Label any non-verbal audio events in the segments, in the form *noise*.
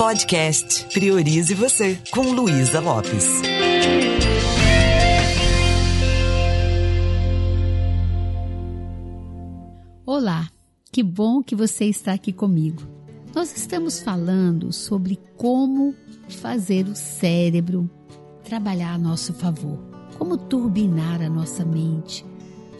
Podcast Priorize Você, com Luísa Lopes. Olá, que bom que você está aqui comigo. Nós estamos falando sobre como fazer o cérebro trabalhar a nosso favor, como turbinar a nossa mente,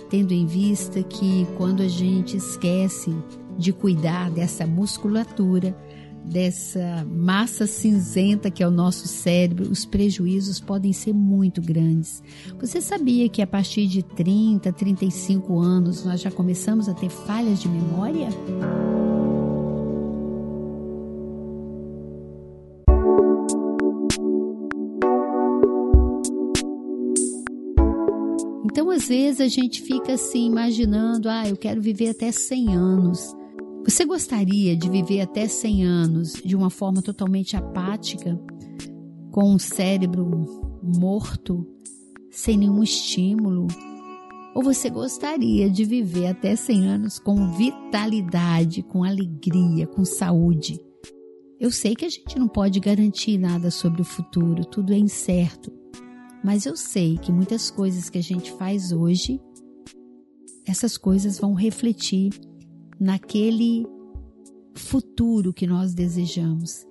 tendo em vista que quando a gente esquece de cuidar dessa musculatura, dessa massa cinzenta que é o nosso cérebro, os prejuízos podem ser muito grandes. Você sabia que a partir de 30, 35 anos nós já começamos a ter falhas de memória? Então, às vezes, a gente fica assim imaginando: ah, eu quero viver até 100 anos. Você gostaria de viver até 100 anos de uma forma totalmente apática, com um cérebro morto, sem nenhum estímulo? Ou você gostaria de viver até 100 anos com vitalidade, com alegria, com saúde? Eu sei que a gente não pode garantir nada sobre o futuro, tudo é incerto. Mas eu sei que muitas coisas que a gente faz hoje, essas coisas vão refletir naquele futuro que nós desejamos.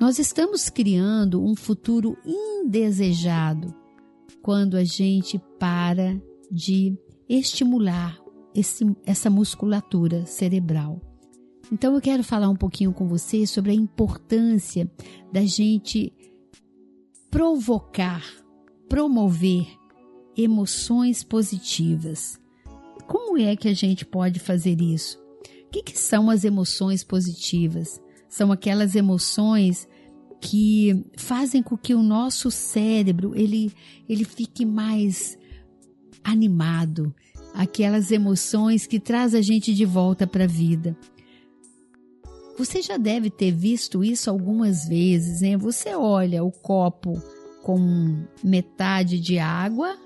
Nós estamos criando um futuro indesejado quando a gente para de estimular esse, essa musculatura cerebral. Então eu quero falar um pouquinho com você sobre a importância da gente provocar, promover emoções positivas. Como é que a gente pode fazer isso? O que, que são as emoções positivas? São aquelas emoções que fazem com que o nosso cérebro ele, ele fique mais animado, aquelas emoções que traz a gente de volta para a vida. Você já deve ter visto isso algumas vezes, né? Você olha o copo com metade de água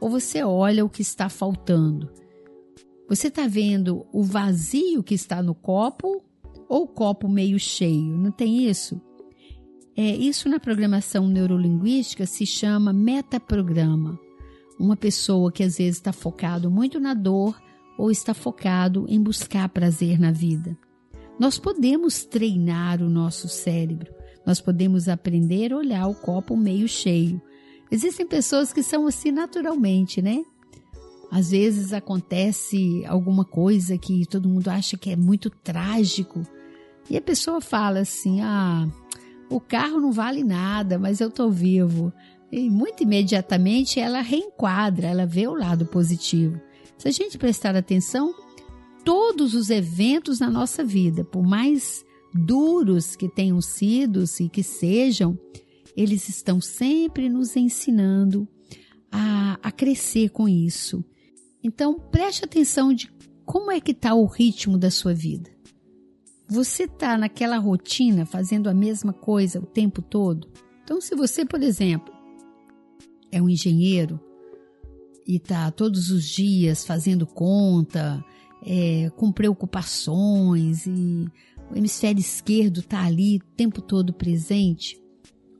ou você olha o que está faltando? Você está vendo o vazio que está no copo ou o copo meio cheio? Não tem isso? É, isso na programação neurolinguística se chama metaprograma. Uma pessoa que às vezes está focado muito na dor ou está focado em buscar prazer na vida. Nós podemos treinar o nosso cérebro. Nós podemos aprender a olhar o copo meio cheio. Existem pessoas que são assim naturalmente, né? Às vezes acontece alguma coisa que todo mundo acha que é muito trágico e a pessoa fala assim: ah, o carro não vale nada, mas eu tô vivo. E muito imediatamente ela reenquadra, ela vê o lado positivo. Se a gente prestar atenção, todos os eventos na nossa vida, por mais duros que tenham sido e que sejam, eles estão sempre nos ensinando a, a crescer com isso. Então, preste atenção de como é que está o ritmo da sua vida. Você está naquela rotina fazendo a mesma coisa o tempo todo? Então, se você, por exemplo, é um engenheiro e está todos os dias fazendo conta, é, com preocupações e o hemisfério esquerdo está ali o tempo todo presente,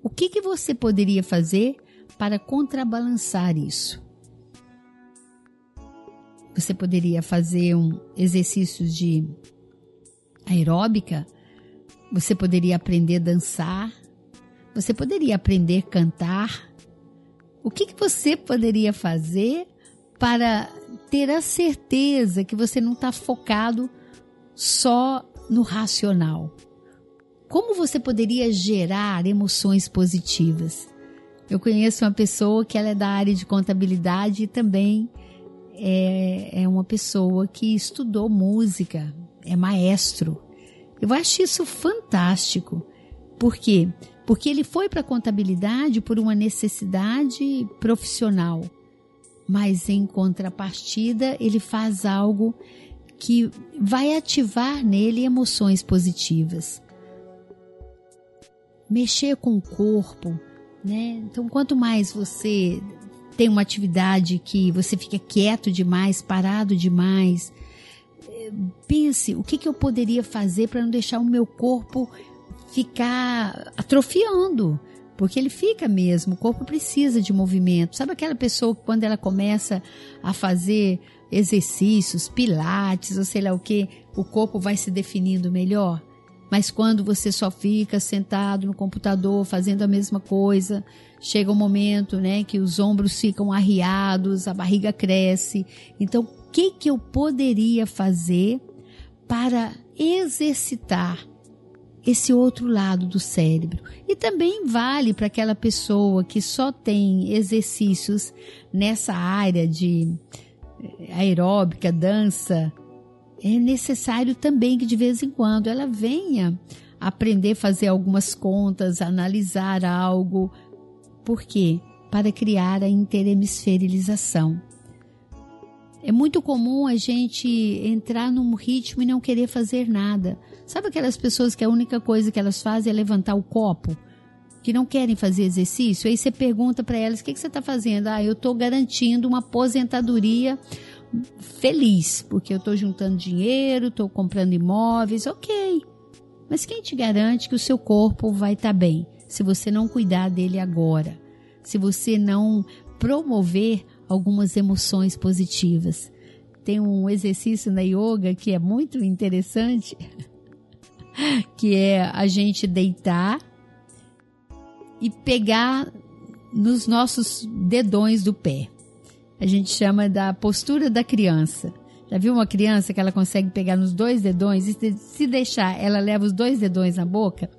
o que, que você poderia fazer para contrabalançar isso? Você poderia fazer um exercícios de aeróbica, você poderia aprender a dançar, você poderia aprender a cantar. O que, que você poderia fazer para ter a certeza que você não está focado só no racional? Como você poderia gerar emoções positivas? Eu conheço uma pessoa que ela é da área de contabilidade e também é, é uma pessoa que estudou música, é maestro. Eu acho isso fantástico. Por quê? Porque ele foi para a contabilidade por uma necessidade profissional, mas em contrapartida ele faz algo que vai ativar nele emoções positivas. Mexer com o corpo, né? Então, quanto mais você tem uma atividade que você fica quieto demais, parado demais, pense o que, que eu poderia fazer para não deixar o meu corpo ficar atrofiando, porque ele fica mesmo, o corpo precisa de movimento. Sabe aquela pessoa que quando ela começa a fazer exercícios, pilates ou sei lá o que, o corpo vai se definindo melhor? Mas quando você só fica sentado no computador fazendo a mesma coisa, chega um momento, né, que os ombros ficam arriados, a barriga cresce. Então, o que que eu poderia fazer para exercitar esse outro lado do cérebro? E também vale para aquela pessoa que só tem exercícios nessa área de eh, aeróbica, dança, é necessário também que de vez em quando ela venha aprender a fazer algumas contas, analisar algo. Por quê? Para criar a interhemisferilização. É muito comum a gente entrar num ritmo e não querer fazer nada. Sabe aquelas pessoas que a única coisa que elas fazem é levantar o copo? Que não querem fazer exercício? Aí você pergunta para elas: o que, que você está fazendo? Ah, eu estou garantindo uma aposentadoria feliz, porque eu estou juntando dinheiro, estou comprando imóveis, ok. Mas quem te garante que o seu corpo vai estar tá bem se você não cuidar dele agora? Se você não promover algumas emoções positivas. Tem um exercício na yoga que é muito interessante, *laughs* que é a gente deitar e pegar nos nossos dedões do pé a gente chama da postura da criança. Já viu uma criança que ela consegue pegar nos dois dedões e se deixar, ela leva os dois dedões na boca?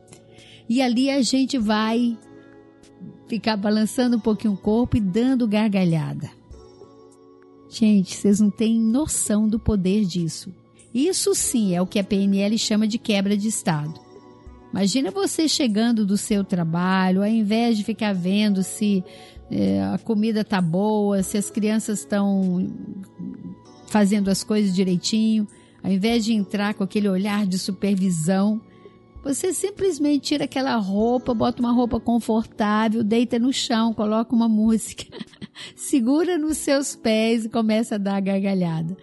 E ali a gente vai ficar balançando um pouquinho o corpo e dando gargalhada. Gente, vocês não têm noção do poder disso. Isso sim é o que a PNL chama de quebra de estado. Imagina você chegando do seu trabalho, ao invés de ficar vendo se é, a comida tá boa, se as crianças estão fazendo as coisas direitinho, ao invés de entrar com aquele olhar de supervisão, você simplesmente tira aquela roupa, bota uma roupa confortável, deita no chão, coloca uma música, *laughs* segura nos seus pés e começa a dar a gargalhada.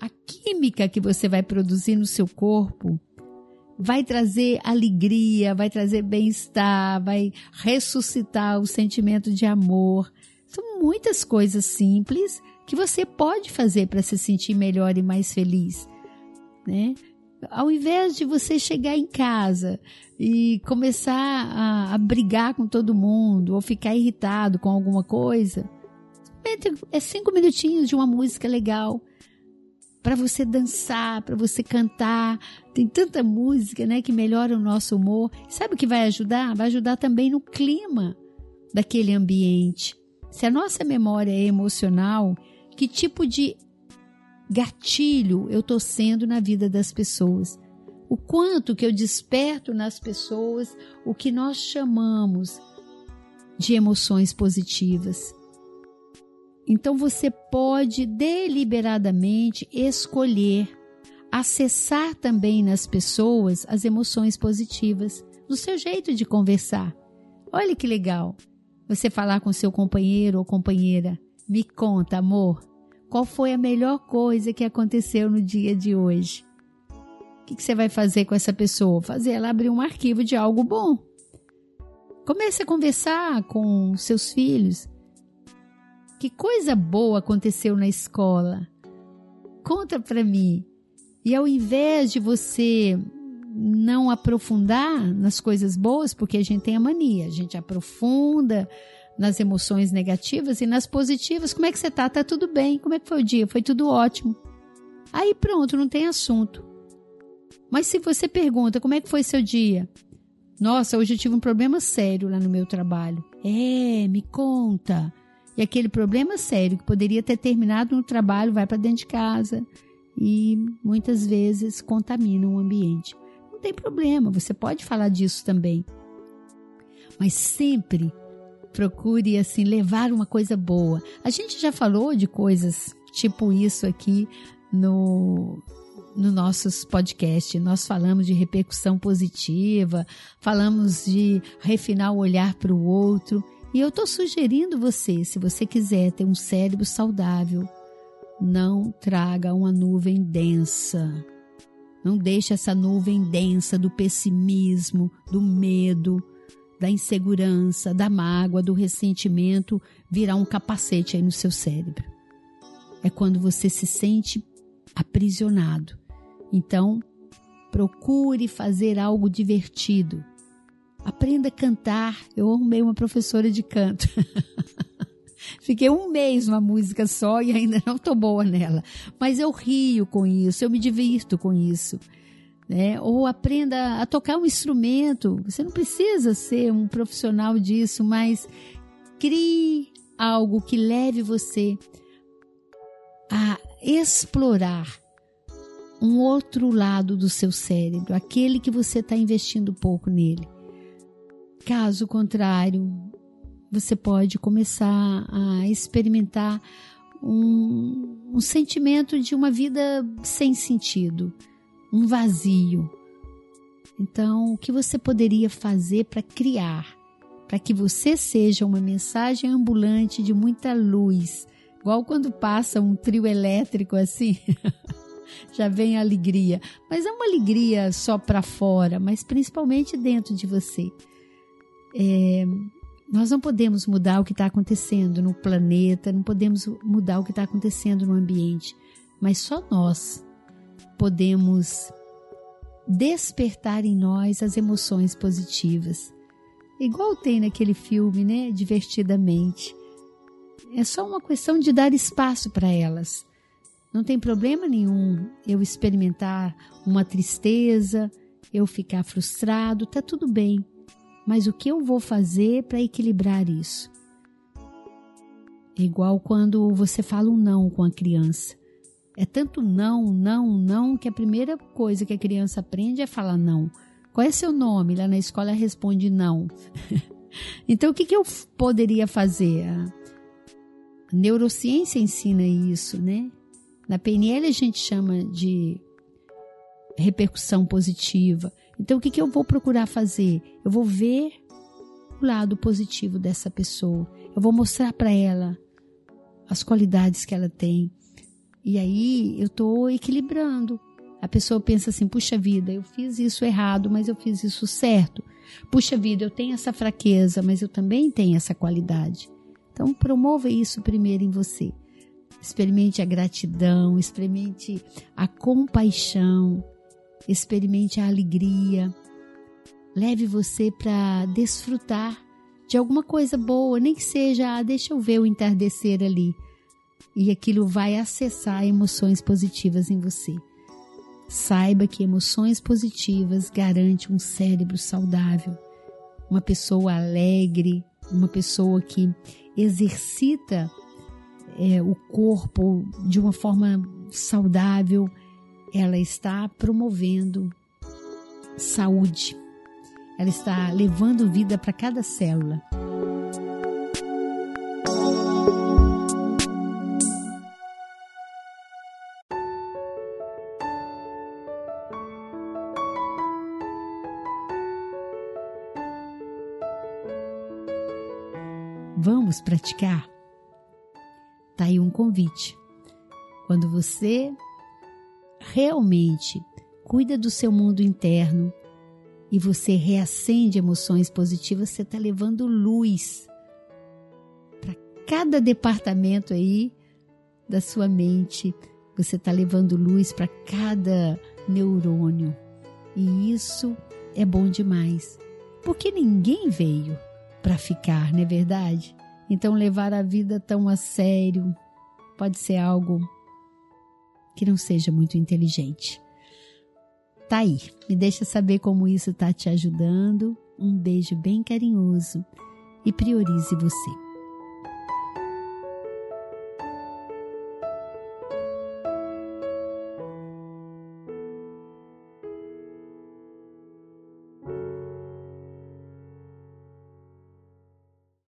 A química que você vai produzir no seu corpo vai trazer alegria, vai trazer bem-estar, vai ressuscitar o sentimento de amor. São muitas coisas simples que você pode fazer para se sentir melhor e mais feliz, né? Ao invés de você chegar em casa e começar a, a brigar com todo mundo ou ficar irritado com alguma coisa, é cinco minutinhos de uma música legal para você dançar, para você cantar. Tem tanta música, né, que melhora o nosso humor. Sabe o que vai ajudar? Vai ajudar também no clima daquele ambiente. Se a nossa memória é emocional, que tipo de gatilho eu estou sendo na vida das pessoas? O quanto que eu desperto nas pessoas o que nós chamamos de emoções positivas. Então você pode deliberadamente escolher acessar também nas pessoas as emoções positivas, no seu jeito de conversar. Olha que legal. Você falar com seu companheiro ou companheira. Me conta, amor, qual foi a melhor coisa que aconteceu no dia de hoje? O que, você vai fazer com essa pessoa? Fazer ela abrir um arquivo de algo bom. Comece a conversar com seus filhos que coisa boa aconteceu na escola? Conta para mim. E ao invés de você não aprofundar nas coisas boas, porque a gente tem a mania, a gente aprofunda nas emoções negativas e nas positivas. Como é que você tá? Tá tudo bem? Como é que foi o dia? Foi tudo ótimo. Aí pronto, não tem assunto. Mas se você pergunta como é que foi seu dia? Nossa, hoje eu tive um problema sério lá no meu trabalho. É, me conta. E aquele problema sério que poderia ter terminado no trabalho vai para dentro de casa e muitas vezes contamina o ambiente. Não tem problema, você pode falar disso também. Mas sempre procure assim levar uma coisa boa. A gente já falou de coisas tipo isso aqui no no nossos podcasts. Nós falamos de repercussão positiva, falamos de refinar o olhar para o outro. E eu estou sugerindo você, se você quiser ter um cérebro saudável, não traga uma nuvem densa. Não deixe essa nuvem densa do pessimismo, do medo, da insegurança, da mágoa, do ressentimento virar um capacete aí no seu cérebro. É quando você se sente aprisionado. Então, procure fazer algo divertido. Aprenda a cantar. Eu arrumei uma professora de canto. *laughs* Fiquei um mês numa música só e ainda não tô boa nela. Mas eu rio com isso, eu me divirto com isso. Né? Ou aprenda a tocar um instrumento. Você não precisa ser um profissional disso, mas crie algo que leve você a explorar um outro lado do seu cérebro, aquele que você está investindo pouco nele. Caso contrário, você pode começar a experimentar um, um sentimento de uma vida sem sentido, um vazio. Então, o que você poderia fazer para criar, para que você seja uma mensagem ambulante de muita luz, igual quando passa um trio elétrico assim, *laughs* já vem a alegria. Mas é uma alegria só para fora, mas principalmente dentro de você. É, nós não podemos mudar o que está acontecendo no planeta, não podemos mudar o que está acontecendo no ambiente, mas só nós podemos despertar em nós as emoções positivas. Igual tem naquele filme, né? Divertidamente. É só uma questão de dar espaço para elas. Não tem problema nenhum eu experimentar uma tristeza, eu ficar frustrado, tá tudo bem mas o que eu vou fazer para equilibrar isso? É igual quando você fala um não com a criança. É tanto não, não, não, que a primeira coisa que a criança aprende é falar não. Qual é seu nome? Lá na escola responde não. *laughs* então, o que, que eu poderia fazer? A neurociência ensina isso, né? Na PNL a gente chama de repercussão positiva. Então, o que, que eu vou procurar fazer? Eu vou ver o lado positivo dessa pessoa. Eu vou mostrar para ela as qualidades que ela tem. E aí eu estou equilibrando. A pessoa pensa assim: puxa vida, eu fiz isso errado, mas eu fiz isso certo. Puxa vida, eu tenho essa fraqueza, mas eu também tenho essa qualidade. Então, promova isso primeiro em você. Experimente a gratidão, experimente a compaixão, experimente a alegria, leve você para desfrutar de alguma coisa boa, nem que seja, ah, deixa eu ver o entardecer ali. E aquilo vai acessar emoções positivas em você. Saiba que emoções positivas garantem um cérebro saudável, uma pessoa alegre, uma pessoa que exercita é, o corpo de uma forma saudável ela está promovendo saúde, ela está levando vida para cada célula. Vamos praticar? Tá aí um convite. Quando você realmente cuida do seu mundo interno e você reacende emoções positivas, você está levando luz para cada departamento aí da sua mente. Você está levando luz para cada neurônio. E isso é bom demais. Porque ninguém veio para ficar, não é verdade? Então, levar a vida tão a sério pode ser algo que não seja muito inteligente. Tá aí, me deixa saber como isso está te ajudando. Um beijo bem carinhoso e priorize você.